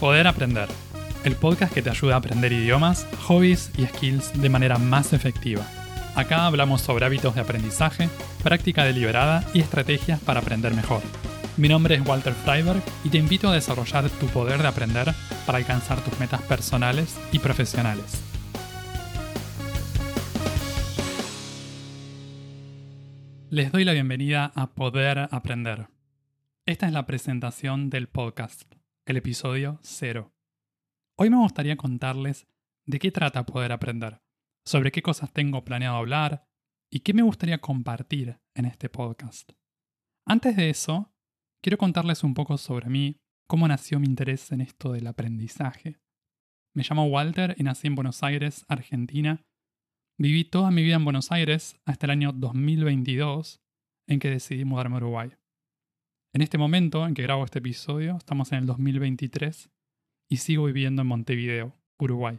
Poder Aprender, el podcast que te ayuda a aprender idiomas, hobbies y skills de manera más efectiva. Acá hablamos sobre hábitos de aprendizaje, práctica deliberada y estrategias para aprender mejor. Mi nombre es Walter Freiberg y te invito a desarrollar tu poder de aprender para alcanzar tus metas personales y profesionales. Les doy la bienvenida a Poder Aprender. Esta es la presentación del podcast, el episodio 0. Hoy me gustaría contarles de qué trata Poder Aprender, sobre qué cosas tengo planeado hablar y qué me gustaría compartir en este podcast. Antes de eso, quiero contarles un poco sobre mí, cómo nació mi interés en esto del aprendizaje. Me llamo Walter y nací en Buenos Aires, Argentina. Viví toda mi vida en Buenos Aires hasta el año 2022, en que decidí mudarme a Uruguay. En este momento en que grabo este episodio, estamos en el 2023 y sigo viviendo en Montevideo, Uruguay.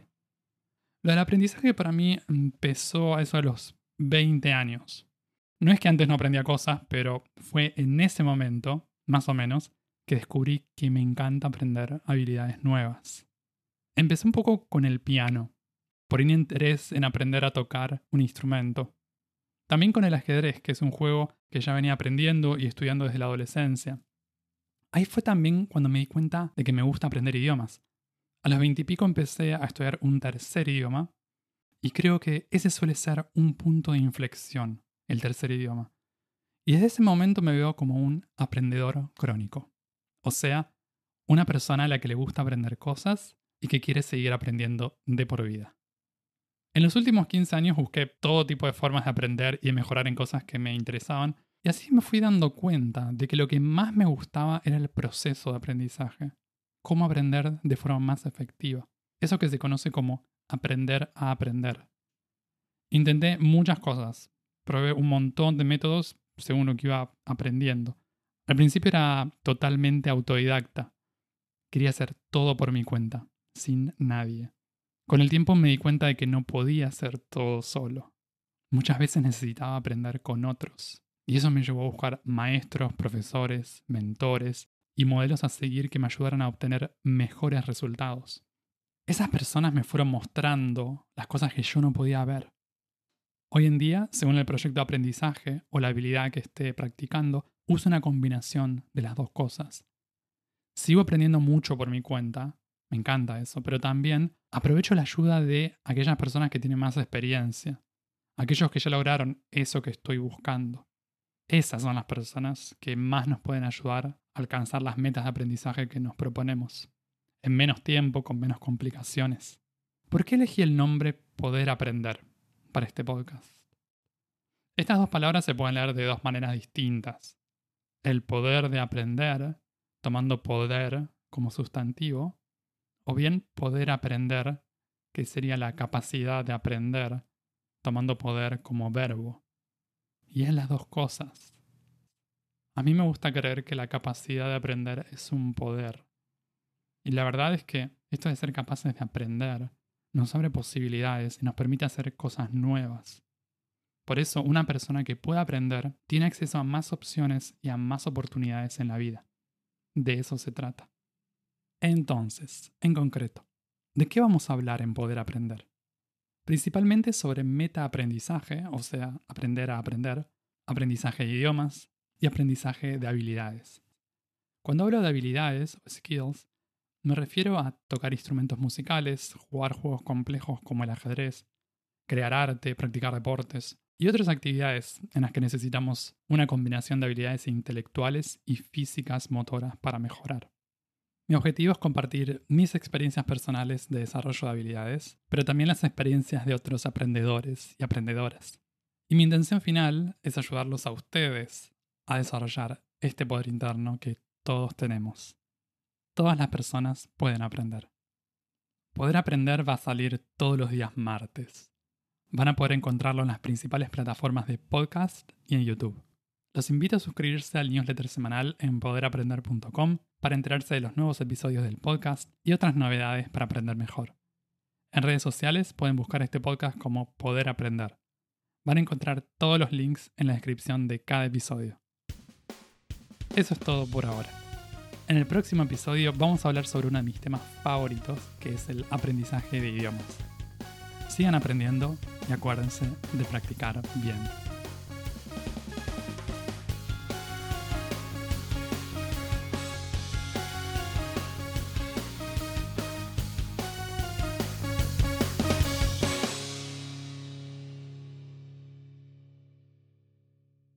Lo del aprendizaje para mí empezó a eso de los 20 años. No es que antes no aprendía cosas, pero fue en ese momento, más o menos, que descubrí que me encanta aprender habilidades nuevas. Empecé un poco con el piano, por un interés en aprender a tocar un instrumento. También con el ajedrez, que es un juego que ya venía aprendiendo y estudiando desde la adolescencia. Ahí fue también cuando me di cuenta de que me gusta aprender idiomas. A los veintipico empecé a estudiar un tercer idioma y creo que ese suele ser un punto de inflexión, el tercer idioma. Y desde ese momento me veo como un aprendedor crónico. O sea, una persona a la que le gusta aprender cosas y que quiere seguir aprendiendo de por vida. En los últimos 15 años busqué todo tipo de formas de aprender y mejorar en cosas que me interesaban, y así me fui dando cuenta de que lo que más me gustaba era el proceso de aprendizaje, cómo aprender de forma más efectiva, eso que se conoce como aprender a aprender. Intenté muchas cosas, probé un montón de métodos según lo que iba aprendiendo. Al principio era totalmente autodidacta, quería hacer todo por mi cuenta, sin nadie. Con el tiempo me di cuenta de que no podía hacer todo solo. Muchas veces necesitaba aprender con otros. Y eso me llevó a buscar maestros, profesores, mentores y modelos a seguir que me ayudaran a obtener mejores resultados. Esas personas me fueron mostrando las cosas que yo no podía ver. Hoy en día, según el proyecto de aprendizaje o la habilidad que esté practicando, uso una combinación de las dos cosas. Sigo aprendiendo mucho por mi cuenta, me encanta eso, pero también aprovecho la ayuda de aquellas personas que tienen más experiencia, aquellos que ya lograron eso que estoy buscando. Esas son las personas que más nos pueden ayudar a alcanzar las metas de aprendizaje que nos proponemos, en menos tiempo, con menos complicaciones. ¿Por qué elegí el nombre Poder Aprender para este podcast? Estas dos palabras se pueden leer de dos maneras distintas. El poder de aprender, tomando poder como sustantivo, o bien poder aprender, que sería la capacidad de aprender, tomando poder como verbo. Y es las dos cosas. A mí me gusta creer que la capacidad de aprender es un poder. Y la verdad es que esto de ser capaces de aprender nos abre posibilidades y nos permite hacer cosas nuevas. Por eso, una persona que pueda aprender tiene acceso a más opciones y a más oportunidades en la vida. De eso se trata. Entonces, en concreto, ¿de qué vamos a hablar en Poder Aprender? Principalmente sobre metaaprendizaje, o sea, aprender a aprender, aprendizaje de idiomas y aprendizaje de habilidades. Cuando hablo de habilidades o skills, me refiero a tocar instrumentos musicales, jugar juegos complejos como el ajedrez, crear arte, practicar deportes y otras actividades en las que necesitamos una combinación de habilidades intelectuales y físicas motoras para mejorar. Mi objetivo es compartir mis experiencias personales de desarrollo de habilidades, pero también las experiencias de otros aprendedores y aprendedoras. Y mi intención final es ayudarlos a ustedes a desarrollar este poder interno que todos tenemos. Todas las personas pueden aprender. Poder aprender va a salir todos los días martes. Van a poder encontrarlo en las principales plataformas de podcast y en YouTube. Los invito a suscribirse al newsletter semanal en poderaprender.com para enterarse de los nuevos episodios del podcast y otras novedades para aprender mejor. En redes sociales pueden buscar este podcast como Poder Aprender. Van a encontrar todos los links en la descripción de cada episodio. Eso es todo por ahora. En el próximo episodio vamos a hablar sobre uno de mis temas favoritos, que es el aprendizaje de idiomas. Sigan aprendiendo y acuérdense de practicar bien.